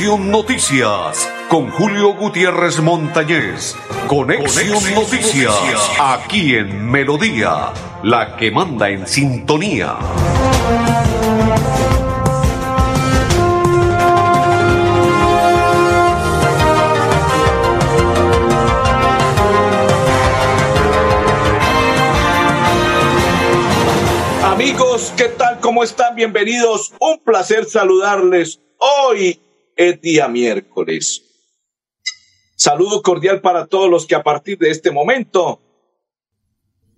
Conexión Noticias con Julio Gutiérrez Montañez. Conexión, Noticias, aquí en Melodía, la que manda en sintonía. Amigos, ¿qué tal? ¿Cómo están? Bienvenidos. Un placer saludarles. Hoy es día miércoles. Saludo cordial para todos los que a partir de este momento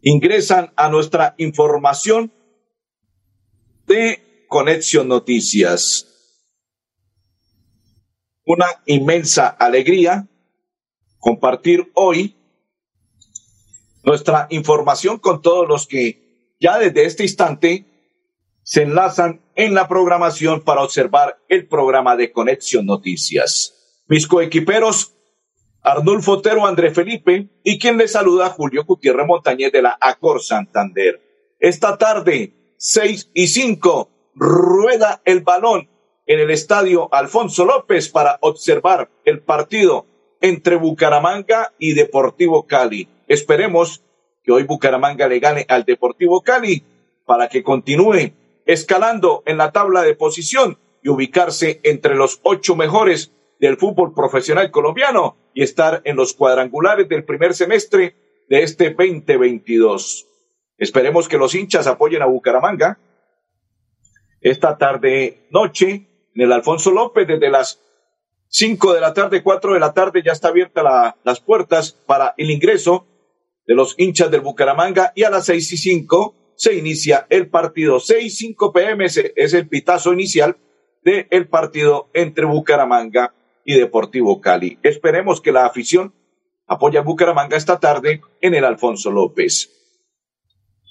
ingresan a nuestra información de Conexión Noticias. Una inmensa alegría compartir hoy nuestra información con todos los que ya desde este instante se enlazan en la programación para observar el programa de Conexión Noticias. Mis coequiperos Arnulfo Otero, André Felipe y quien les saluda Julio Gutiérrez Montañez de la Acor Santander. Esta tarde, seis y cinco, rueda el balón en el estadio Alfonso López para observar el partido entre Bucaramanga y Deportivo Cali. Esperemos que hoy Bucaramanga le gane al Deportivo Cali para que continúe escalando en la tabla de posición y ubicarse entre los ocho mejores del fútbol profesional colombiano y estar en los cuadrangulares del primer semestre de este 2022. Esperemos que los hinchas apoyen a Bucaramanga esta tarde noche en el Alfonso López desde las cinco de la tarde, cuatro de la tarde ya está abierta la, las puertas para el ingreso de los hinchas del Bucaramanga y a las seis y cinco se inicia el partido. Seis, cinco pm es el pitazo inicial del partido entre Bucaramanga y Deportivo Cali. Esperemos que la afición apoye a Bucaramanga esta tarde en el Alfonso López.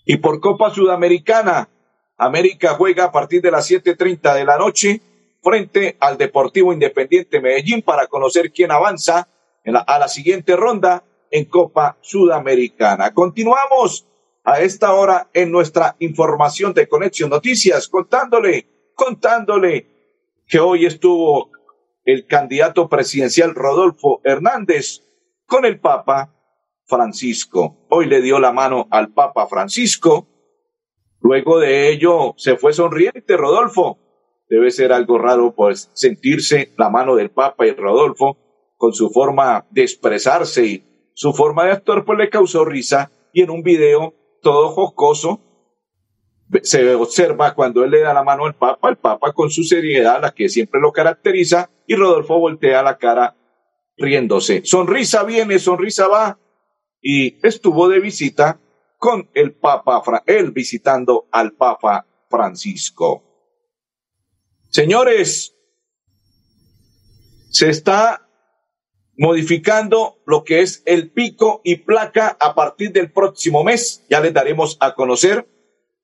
Y por Copa Sudamericana, América juega a partir de las 7.30 de la noche frente al Deportivo Independiente Medellín para conocer quién avanza a la siguiente ronda en Copa Sudamericana. Continuamos a esta hora en nuestra información de Conexión Noticias contándole, contándole que hoy estuvo el candidato presidencial Rodolfo Hernández con el Papa Francisco. Hoy le dio la mano al Papa Francisco. Luego de ello se fue sonriente Rodolfo. Debe ser algo raro pues sentirse la mano del Papa y Rodolfo con su forma de expresarse y su forma de actuar pues le causó risa y en un video todo jocoso se observa cuando él le da la mano al Papa, el Papa con su seriedad, la que siempre lo caracteriza, y Rodolfo voltea la cara riéndose. Sonrisa viene, sonrisa va, y estuvo de visita con el Papa, él visitando al Papa Francisco. Señores, se está modificando lo que es el pico y placa a partir del próximo mes. Ya les daremos a conocer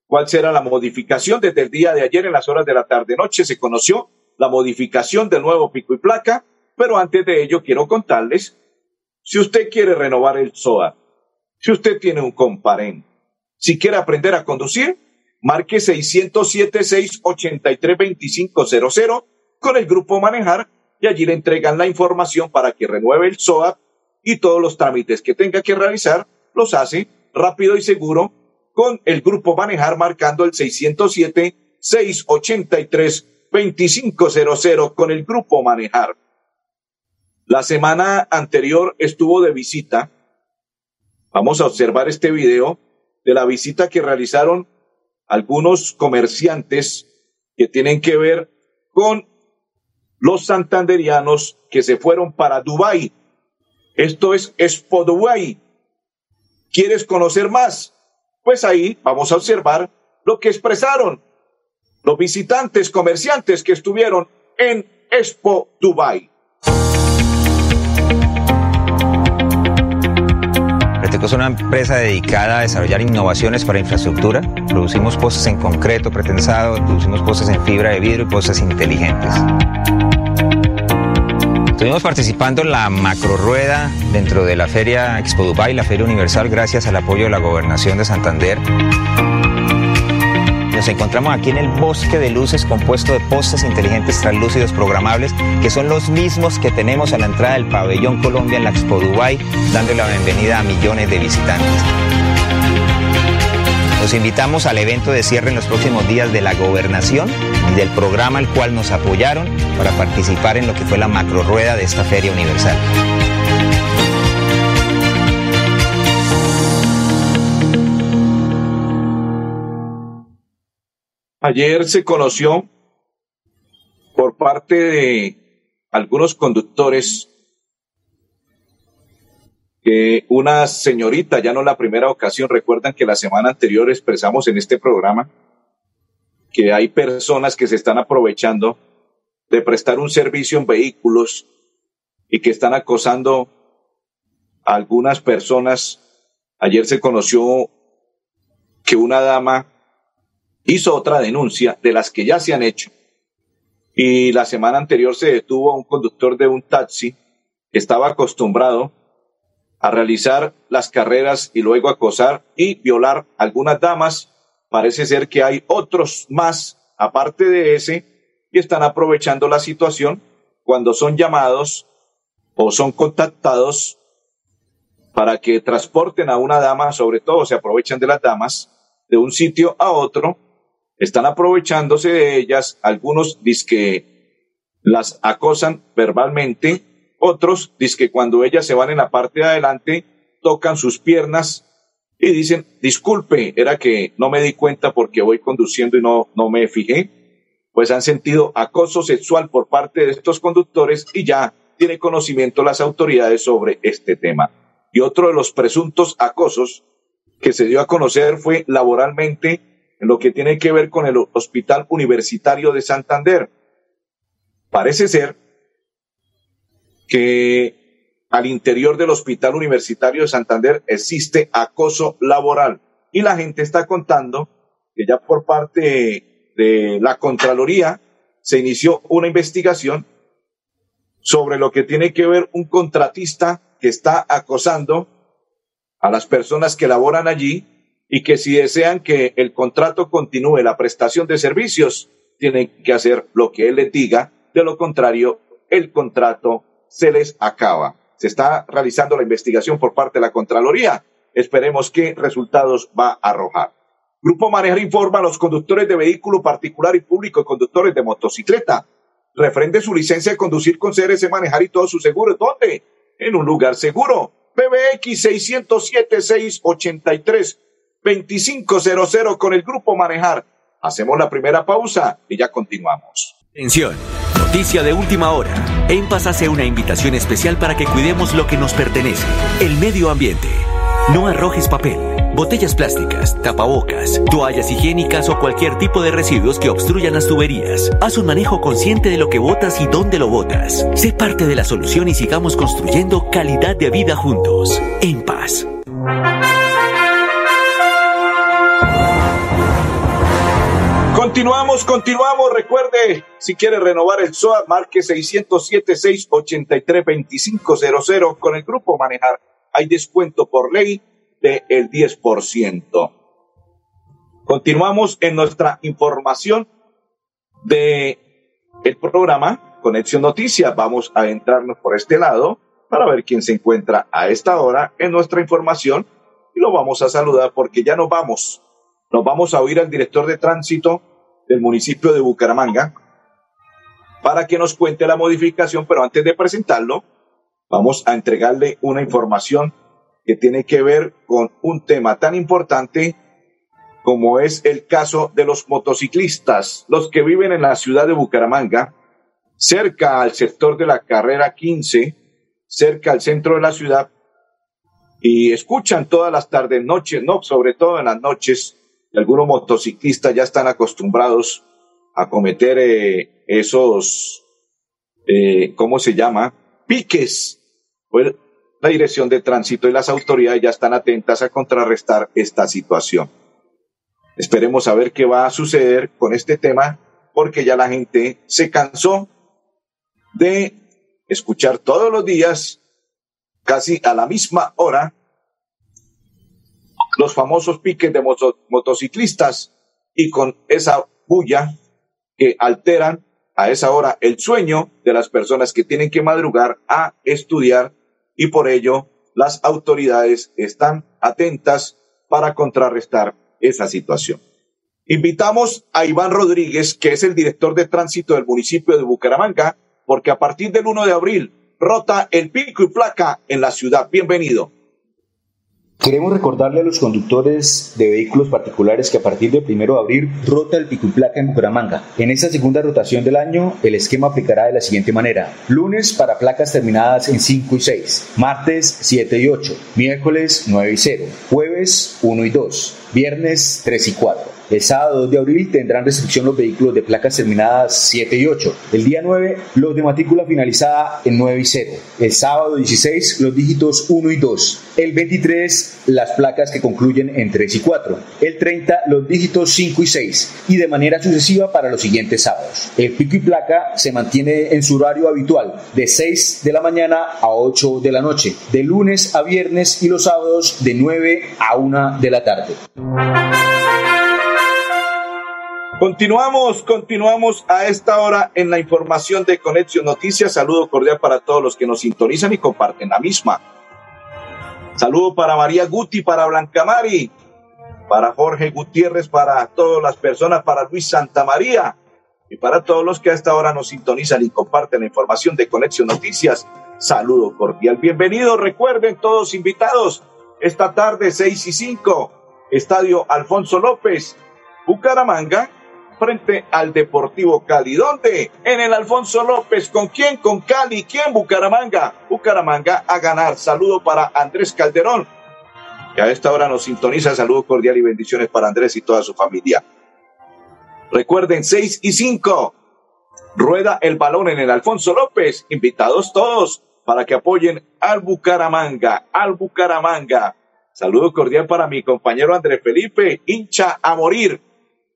cuál será la modificación. Desde el día de ayer en las horas de la tarde-noche se conoció la modificación del nuevo pico y placa, pero antes de ello quiero contarles, si usted quiere renovar el SOA, si usted tiene un comparén, si quiere aprender a conducir, marque 607-683-2500 con el grupo Manejar y allí le entregan la información para que renueve el SOA y todos los trámites que tenga que realizar los hace rápido y seguro con el grupo Manejar marcando el 607-683-2500 con el grupo Manejar. La semana anterior estuvo de visita. Vamos a observar este video de la visita que realizaron algunos comerciantes que tienen que ver con los santanderianos que se fueron para Dubái. Esto es Expo Dubái. ¿Quieres conocer más? Pues ahí vamos a observar lo que expresaron los visitantes comerciantes que estuvieron en Expo Dubai. Es una empresa dedicada a desarrollar innovaciones para infraestructura. Producimos postes en concreto pretensado, producimos postes en fibra de vidrio y postes inteligentes. Estuvimos participando en la macro rueda dentro de la Feria Expo Dubai, la Feria Universal, gracias al apoyo de la Gobernación de Santander. Nos encontramos aquí en el bosque de luces compuesto de postes inteligentes translúcidos programables que son los mismos que tenemos a la entrada del pabellón Colombia en la Expo Dubai, dando la bienvenida a millones de visitantes. Los invitamos al evento de cierre en los próximos días de la gobernación y del programa al cual nos apoyaron para participar en lo que fue la macro rueda de esta Feria Universal. Ayer se conoció por parte de algunos conductores que una señorita, ya no la primera ocasión, recuerdan que la semana anterior expresamos en este programa que hay personas que se están aprovechando de prestar un servicio en vehículos y que están acosando a algunas personas. Ayer se conoció que una dama hizo otra denuncia de las que ya se han hecho. Y la semana anterior se detuvo a un conductor de un taxi que estaba acostumbrado a realizar las carreras y luego acosar y violar algunas damas. Parece ser que hay otros más, aparte de ese, que están aprovechando la situación cuando son llamados o son contactados para que transporten a una dama, sobre todo se aprovechan de las damas, de un sitio a otro, están aprovechándose de ellas, algunos que las acosan verbalmente, otros dicen que cuando ellas se van en la parte de adelante, tocan sus piernas y dicen, disculpe, era que no me di cuenta porque voy conduciendo y no, no me fijé. Pues han sentido acoso sexual por parte de estos conductores y ya tiene conocimiento las autoridades sobre este tema. Y otro de los presuntos acosos que se dio a conocer fue laboralmente en lo que tiene que ver con el Hospital Universitario de Santander. Parece ser que al interior del Hospital Universitario de Santander existe acoso laboral y la gente está contando que ya por parte de la Contraloría se inició una investigación sobre lo que tiene que ver un contratista que está acosando a las personas que laboran allí y que si desean que el contrato continúe la prestación de servicios, tienen que hacer lo que él les diga, de lo contrario, el contrato se les acaba. Se está realizando la investigación por parte de la Contraloría. Esperemos qué resultados va a arrojar. Grupo Manejar informa a los conductores de vehículo particular y público y conductores de motocicleta. Refrende su licencia de conducir con CRC Manejar y todos sus seguros. ¿Dónde? En un lugar seguro. PBX 607 683 2500 con el Grupo Manejar. Hacemos la primera pausa y ya continuamos. Atención, noticia de última hora. En Paz hace una invitación especial para que cuidemos lo que nos pertenece, el medio ambiente. No arrojes papel, botellas plásticas, tapabocas, toallas higiénicas o cualquier tipo de residuos que obstruyan las tuberías. Haz un manejo consciente de lo que botas y dónde lo botas. Sé parte de la solución y sigamos construyendo calidad de vida juntos. En paz. Continuamos, continuamos. Recuerde, si quiere renovar el SOA, marque 607-683-2500 con el grupo Manejar. Hay descuento por ley del el 10%. Continuamos en nuestra información de el programa Conexión Noticias. Vamos a entrarnos por este lado para ver quién se encuentra a esta hora en nuestra información y lo vamos a saludar porque ya nos vamos. Nos vamos a oír al director de tránsito del municipio de Bucaramanga para que nos cuente la modificación, pero antes de presentarlo, vamos a entregarle una información que tiene que ver con un tema tan importante como es el caso de los motociclistas, los que viven en la ciudad de Bucaramanga, cerca al sector de la carrera 15, cerca al centro de la ciudad, y escuchan todas las tardes, noches, no, sobre todo en las noches, algunos motociclistas ya están acostumbrados a cometer eh, esos, eh, ¿cómo se llama? Piques. La Dirección de Tránsito y las autoridades ya están atentas a contrarrestar esta situación. Esperemos a ver qué va a suceder con este tema, porque ya la gente se cansó de escuchar todos los días, casi a la misma hora, los famosos piques de motociclistas y con esa bulla que alteran a esa hora el sueño de las personas que tienen que madrugar a estudiar y por ello las autoridades están atentas para contrarrestar esa situación. Invitamos a Iván Rodríguez, que es el director de tránsito del municipio de Bucaramanga, porque a partir del 1 de abril rota el pico y placa en la ciudad. Bienvenido. Queremos recordarle a los conductores de vehículos particulares que a partir del 1 de abril rota el pico y placa en Bucaramanga. En esta segunda rotación del año, el esquema aplicará de la siguiente manera. Lunes para placas terminadas en 5 y 6, martes 7 y 8, miércoles 9 y 0, jueves 1 y 2, viernes 3 y 4. El sábado 2 de abril tendrán restricción los vehículos de placas terminadas 7 y 8. El día 9 los de matrícula finalizada en 9 y 0. El sábado 16 los dígitos 1 y 2. El 23 las placas que concluyen en 3 y 4. El 30 los dígitos 5 y 6. Y de manera sucesiva para los siguientes sábados. El pico y placa se mantiene en su horario habitual de 6 de la mañana a 8 de la noche. De lunes a viernes y los sábados de 9 a 1 de la tarde. Continuamos, continuamos a esta hora en la información de Conexión Noticias. Saludo cordial para todos los que nos sintonizan y comparten la misma. Saludo para María Guti, para Blanca Mari, para Jorge Gutiérrez, para todas las personas, para Luis Santa María y para todos los que a esta hora nos sintonizan y comparten la información de Conexión Noticias. Saludo cordial. Bienvenidos, recuerden todos invitados esta tarde 6 y 5, Estadio Alfonso López, Bucaramanga frente al Deportivo Cali. ¿Dónde? En el Alfonso López. ¿Con quién? Con Cali. ¿Quién? Bucaramanga. Bucaramanga a ganar. Saludo para Andrés Calderón, que a esta hora nos sintoniza. Saludo cordial y bendiciones para Andrés y toda su familia. Recuerden, 6 y 5. Rueda el balón en el Alfonso López. Invitados todos para que apoyen al Bucaramanga, al Bucaramanga. Saludo cordial para mi compañero Andrés Felipe, hincha a morir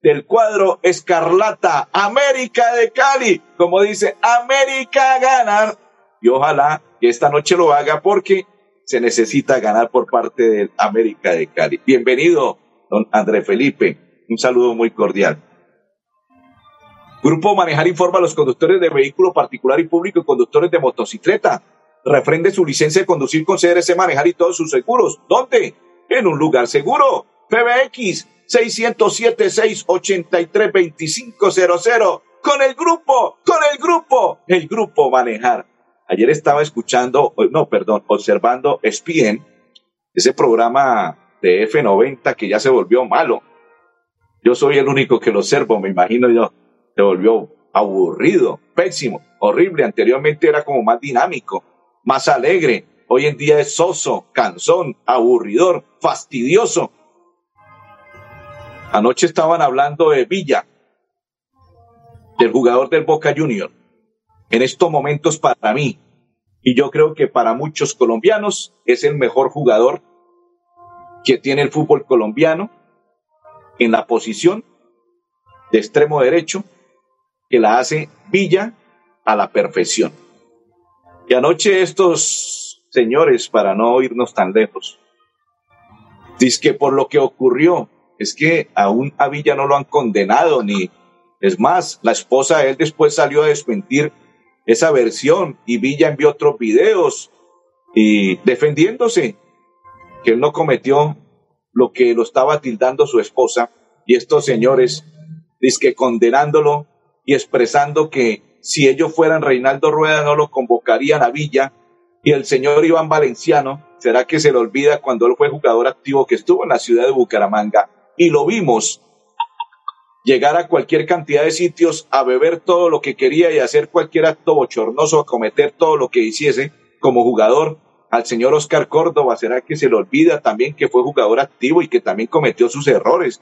del cuadro Escarlata, América de Cali, como dice, América ganar. Y ojalá que esta noche lo haga porque se necesita ganar por parte del América de Cali. Bienvenido, don André Felipe. Un saludo muy cordial. Grupo Manejar informa a los conductores de vehículo particular y público y conductores de motocicleta. Refrende su licencia de conducir con CRC Manejar y todos sus seguros. ¿Dónde? En un lugar seguro. PBX 607-683-2500. Con el grupo, con el grupo, el grupo Manejar. Ayer estaba escuchando, no, perdón, observando ESPN, ese programa de F90 que ya se volvió malo. Yo soy el único que lo observo, me imagino yo. Se volvió aburrido, pésimo, horrible. Anteriormente era como más dinámico, más alegre. Hoy en día es soso, cansón, aburridor, fastidioso. Anoche estaban hablando de Villa, del jugador del Boca Junior. En estos momentos para mí, y yo creo que para muchos colombianos, es el mejor jugador que tiene el fútbol colombiano en la posición de extremo derecho, que la hace Villa a la perfección. Y anoche estos señores, para no irnos tan lejos, dice que por lo que ocurrió es que aún a Villa no lo han condenado, ni es más, la esposa de él después salió a desmentir esa versión y Villa envió otros videos y defendiéndose que él no cometió lo que lo estaba tildando su esposa y estos señores que condenándolo y expresando que si ellos fueran Reinaldo Rueda no lo convocarían a Villa y el señor Iván Valenciano, ¿será que se le olvida cuando él fue jugador activo que estuvo en la ciudad de Bucaramanga? Y lo vimos llegar a cualquier cantidad de sitios a beber todo lo que quería y hacer cualquier acto bochornoso, a cometer todo lo que hiciese como jugador. Al señor Oscar Córdoba, ¿será que se le olvida también que fue jugador activo y que también cometió sus errores?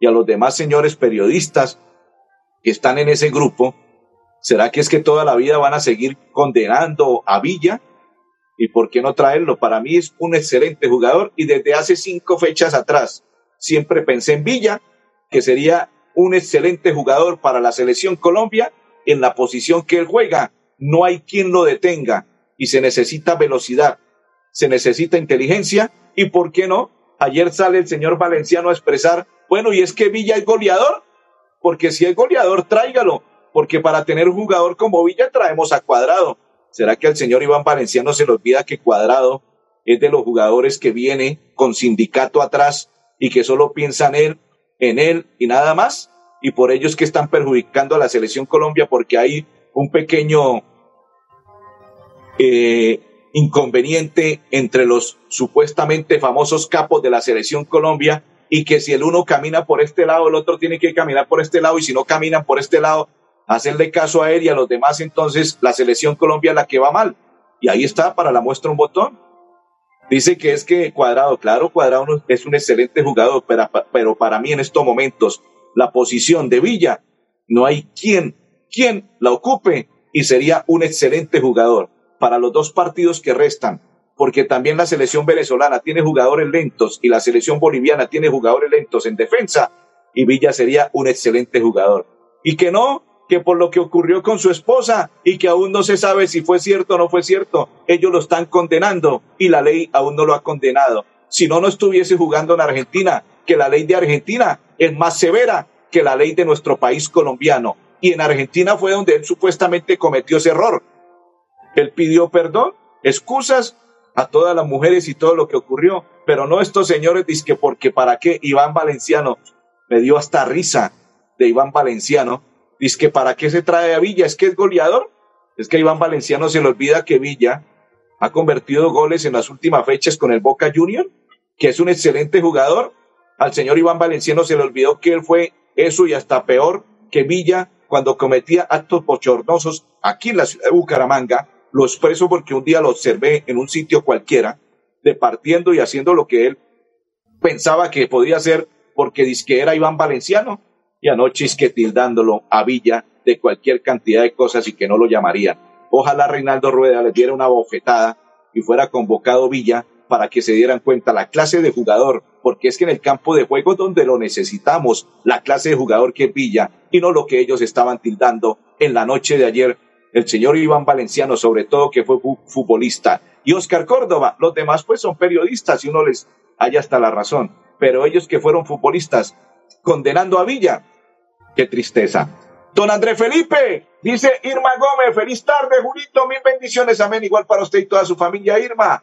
Y a los demás señores periodistas que están en ese grupo, ¿será que es que toda la vida van a seguir condenando a Villa? ¿Y por qué no traerlo? Para mí es un excelente jugador y desde hace cinco fechas atrás Siempre pensé en Villa, que sería un excelente jugador para la selección Colombia en la posición que él juega. No hay quien lo detenga y se necesita velocidad, se necesita inteligencia y, ¿por qué no? Ayer sale el señor Valenciano a expresar Bueno, y es que Villa es goleador, porque si es goleador, tráigalo, porque para tener un jugador como Villa traemos a Cuadrado. ¿Será que al señor Iván Valenciano se le olvida que Cuadrado es de los jugadores que viene con sindicato atrás y que solo piensan en él, en él y nada más? Y por ello es que están perjudicando a la selección Colombia porque hay un pequeño eh, inconveniente entre los supuestamente famosos capos de la selección Colombia y que si el uno camina por este lado, el otro tiene que caminar por este lado y si no caminan por este lado, hacerle caso a él y a los demás, entonces la selección Colombia es la que va mal. Y ahí está para la muestra un botón. Dice que es que Cuadrado, claro, Cuadrado es un excelente jugador, pero, pero para mí en estos momentos la posición de Villa no hay quien, quien la ocupe y sería un excelente jugador para los dos partidos que restan porque también la selección venezolana tiene jugadores lentos y la selección boliviana tiene jugadores lentos en defensa y Villa sería un excelente jugador. Y que no, que por lo que ocurrió con su esposa y que aún no se sabe si fue cierto o no fue cierto, ellos lo están condenando y la ley aún no lo ha condenado. Si no, no estuviese jugando en Argentina, que la ley de Argentina es más severa que la ley de nuestro país colombiano. Y en Argentina fue donde él supuestamente cometió ese error. Él pidió perdón, excusas a todas las mujeres y todo lo que ocurrió, pero no estos señores que porque para qué Iván Valenciano me dio hasta risa de Iván Valenciano, que para qué se trae a Villa, es que es goleador, es que Iván Valenciano se le olvida que Villa ha convertido goles en las últimas fechas con el Boca Junior, que es un excelente jugador. Al señor Iván Valenciano se le olvidó que él fue eso y hasta peor que Villa cuando cometía actos bochornosos aquí en la ciudad de Bucaramanga. Lo expreso porque un día lo observé en un sitio cualquiera, departiendo y haciendo lo que él pensaba que podía hacer porque disque era Iván Valenciano y anoche es que tildándolo a Villa de cualquier cantidad de cosas y que no lo llamarían. Ojalá Reinaldo Rueda le diera una bofetada y fuera convocado Villa para que se dieran cuenta la clase de jugador, porque es que en el campo de juego donde lo necesitamos, la clase de jugador que es Villa y no lo que ellos estaban tildando en la noche de ayer el señor Iván Valenciano, sobre todo que fue futbolista, y Oscar Córdoba. Los demás pues son periodistas y uno les haya hasta la razón, pero ellos que fueron futbolistas condenando a Villa, qué tristeza. Don André Felipe, dice Irma Gómez, feliz tarde, Julito, mil bendiciones, amén, igual para usted y toda su familia, Irma.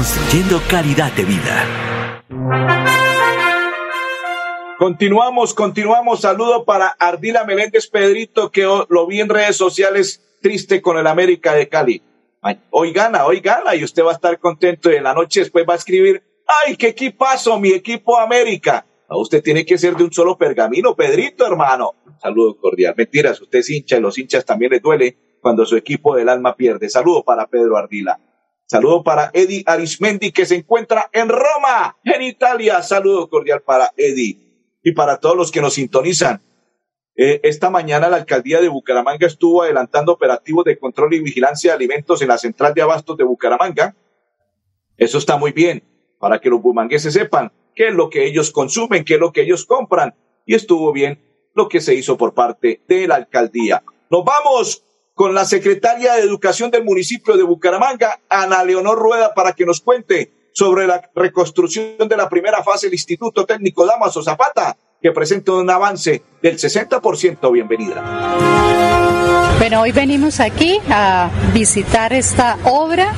construyendo calidad de vida. Continuamos, continuamos. Saludo para Ardila Meléndez Pedrito, que lo vi en redes sociales triste con el América de Cali. Hoy gana, hoy gana y usted va a estar contento y en la noche después va a escribir, ay, qué equipazo, mi equipo América. usted tiene que ser de un solo pergamino, Pedrito, hermano. Saludo cordial. Mentiras, usted es hincha y los hinchas también les duele cuando su equipo del alma pierde. Saludo para Pedro Ardila. Saludo para Eddie Arismendi que se encuentra en Roma, en Italia. Saludo cordial para Eddie y para todos los que nos sintonizan. Eh, esta mañana la alcaldía de Bucaramanga estuvo adelantando operativos de control y vigilancia de alimentos en la central de abastos de Bucaramanga. Eso está muy bien para que los bumangueses sepan qué es lo que ellos consumen, qué es lo que ellos compran. Y estuvo bien lo que se hizo por parte de la alcaldía. Nos vamos con la secretaria de Educación del municipio de Bucaramanga, Ana Leonor Rueda, para que nos cuente sobre la reconstrucción de la primera fase del Instituto Técnico Damaso Zapata, que presenta un avance del 60%. Bienvenida. Bueno, hoy venimos aquí a visitar esta obra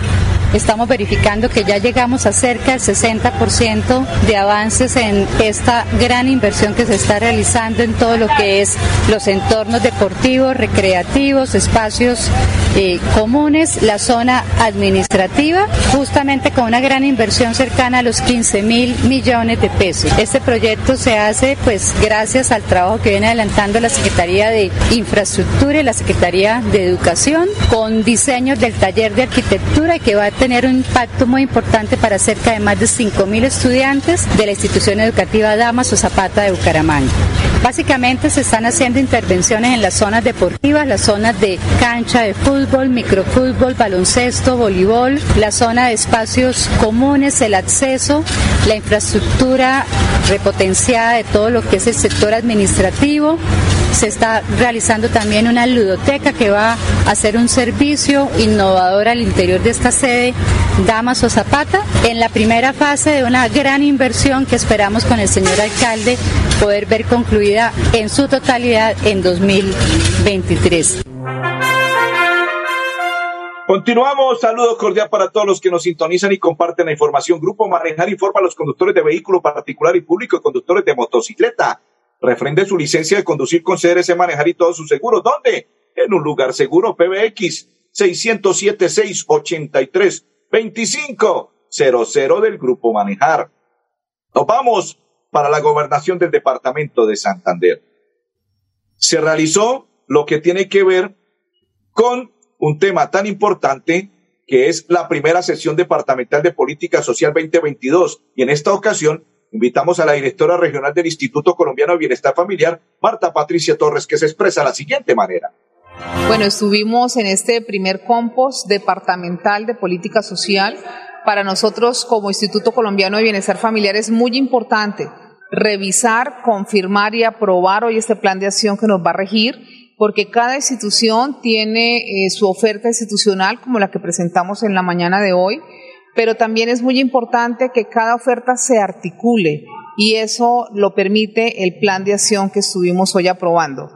Estamos verificando que ya llegamos a cerca del 60% de avances en esta gran inversión que se está realizando en todo lo que es los entornos deportivos, recreativos, espacios eh, comunes, la zona administrativa, justamente con una gran inversión cercana a los 15 mil millones de pesos. Este proyecto se hace pues gracias al trabajo que viene adelantando la Secretaría de Infraestructura y la Secretaría de Educación con diseños del taller de arquitectura que va a tener un impacto muy importante para cerca de más de 5.000 estudiantes de la institución educativa Damas o Zapata de Bucaramanga. Básicamente se están haciendo intervenciones en las zonas deportivas, las zonas de cancha de fútbol, microfútbol, baloncesto, voleibol, la zona de espacios comunes, el acceso, la infraestructura repotenciada de todo lo que es el sector administrativo. Se está realizando también una ludoteca que va a hacer un servicio innovador al interior de esta sede Damas o Zapata en la primera fase de una gran inversión que esperamos con el señor alcalde poder ver concluida en su totalidad en 2023. Continuamos, saludo cordial para todos los que nos sintonizan y comparten la información. Grupo Manejar informa a los conductores de vehículo particular y público y conductores de motocicleta. Refrende su licencia de conducir con CRC Manejar y todos sus seguros. ¿Dónde? En un lugar seguro, PBX 607-683-2500 del Grupo Manejar. Nos vamos para la gobernación del departamento de Santander. Se realizó lo que tiene que ver con un tema tan importante que es la primera sesión departamental de política social 2022. Y en esta ocasión invitamos a la directora regional del Instituto Colombiano de Bienestar Familiar, Marta Patricia Torres, que se expresa de la siguiente manera. Bueno, estuvimos en este primer compost departamental de política social. Para nosotros como Instituto Colombiano de Bienestar Familiar es muy importante revisar, confirmar y aprobar hoy este plan de acción que nos va a regir porque cada institución tiene eh, su oferta institucional, como la que presentamos en la mañana de hoy, pero también es muy importante que cada oferta se articule y eso lo permite el plan de acción que estuvimos hoy aprobando.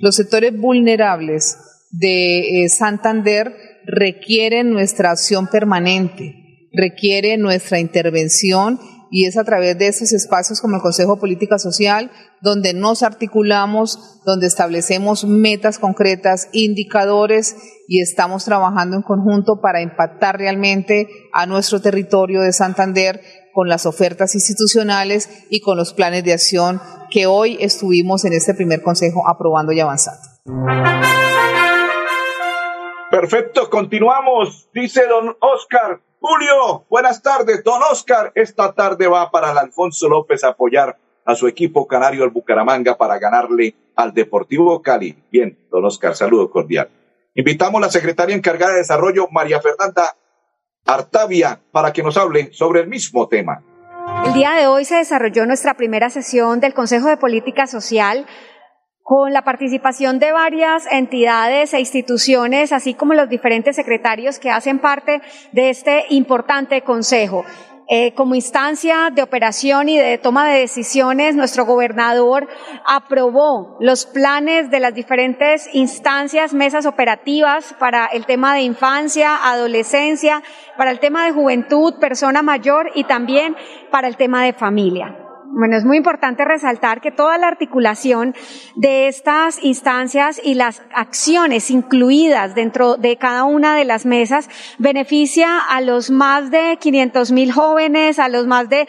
Los sectores vulnerables de eh, Santander requieren nuestra acción permanente, requieren nuestra intervención y es a través de esos espacios como el Consejo de Política Social donde nos articulamos, donde establecemos metas concretas, indicadores y estamos trabajando en conjunto para impactar realmente a nuestro territorio de Santander con las ofertas institucionales y con los planes de acción que hoy estuvimos en este primer consejo aprobando y avanzando. Perfecto, continuamos, dice don Oscar Julio, buenas tardes. Don Oscar, esta tarde va para el Alfonso López a apoyar a su equipo canario al Bucaramanga para ganarle al Deportivo Cali. Bien, don Oscar, saludo cordial. Invitamos a la secretaria encargada de desarrollo, María Fernanda Artavia, para que nos hable sobre el mismo tema. El día de hoy se desarrolló nuestra primera sesión del Consejo de Política Social con la participación de varias entidades e instituciones, así como los diferentes secretarios que hacen parte de este importante consejo. Eh, como instancia de operación y de toma de decisiones, nuestro gobernador aprobó los planes de las diferentes instancias, mesas operativas para el tema de infancia, adolescencia, para el tema de juventud, persona mayor y también para el tema de familia. Bueno, es muy importante resaltar que toda la articulación de estas instancias y las acciones incluidas dentro de cada una de las mesas beneficia a los más de 500 mil jóvenes, a los más de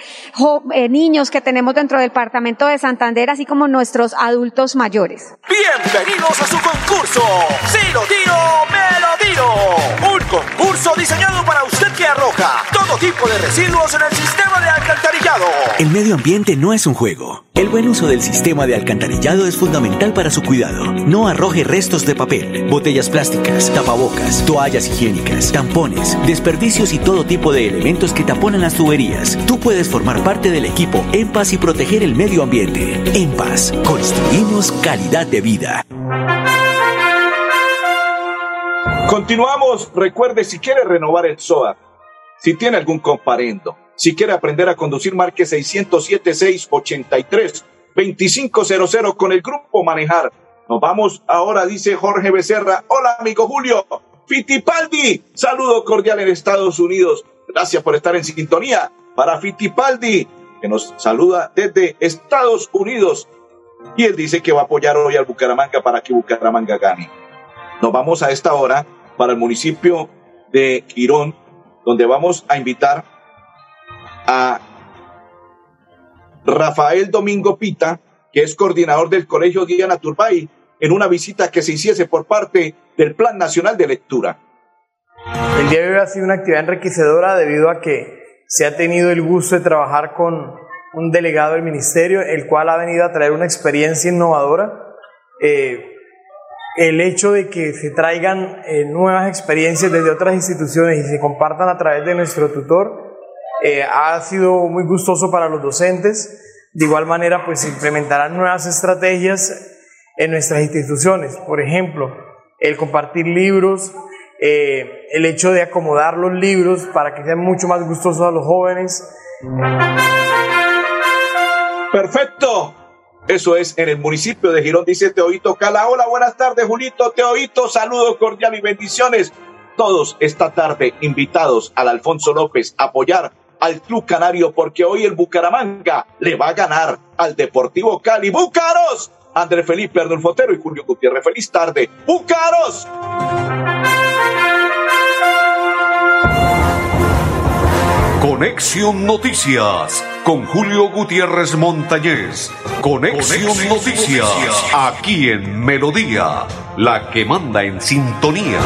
eh, niños que tenemos dentro del departamento de Santander, así como nuestros adultos mayores. Bienvenidos a su concurso. Si lo tiro, me lo tiro. Un concurso diseñado para usted que arroja todo tipo de residuos en el sistema de alcantarillado. El medio ambiente no es un juego. El buen uso del sistema de alcantarillado es fundamental para su cuidado. No arroje restos de papel, botellas plásticas, tapabocas, toallas higiénicas, tampones, desperdicios y todo tipo de elementos que taponan las tuberías. Tú puedes formar parte del equipo En Paz y proteger el medio ambiente. En Paz, construimos calidad de vida. Continuamos. Recuerde, si quiere renovar el SOA, si tiene algún comparendo, si quiere aprender a conducir, marque 607-683-2500 con el grupo Manejar. Nos vamos ahora, dice Jorge Becerra. Hola, amigo Julio. Fitipaldi, saludo cordial en Estados Unidos. Gracias por estar en sintonía. Para Fitipaldi, que nos saluda desde Estados Unidos. Y él dice que va a apoyar hoy al Bucaramanga para que Bucaramanga gane. Nos vamos a esta hora para el municipio de Quirón, donde vamos a invitar a Rafael Domingo Pita, que es coordinador del Colegio Diana Turbay, en una visita que se hiciese por parte del Plan Nacional de Lectura. El día de hoy ha sido una actividad enriquecedora debido a que se ha tenido el gusto de trabajar con un delegado del ministerio, el cual ha venido a traer una experiencia innovadora. Eh, el hecho de que se traigan eh, nuevas experiencias desde otras instituciones y se compartan a través de nuestro tutor eh, ha sido muy gustoso para los docentes. De igual manera, pues implementarán nuevas estrategias en nuestras instituciones. Por ejemplo, el compartir libros, eh, el hecho de acomodar los libros para que sean mucho más gustosos a los jóvenes. Perfecto. Eso es en el municipio de Girón, dice Teoito Cala. Hola, buenas tardes, Julito. Teoito, saludos cordiales y bendiciones. Todos esta tarde invitados al Alfonso López a apoyar al Club Canario porque hoy el Bucaramanga le va a ganar al Deportivo Cali. ¡Búcaros! André Felipe Arnulfo Otero y Julio Gutiérrez. Feliz tarde. ¡Búcaros! Conexión Noticias con Julio Gutiérrez Montañez. Conexión, Noticias, aquí en Melodía, la que manda en sintonía.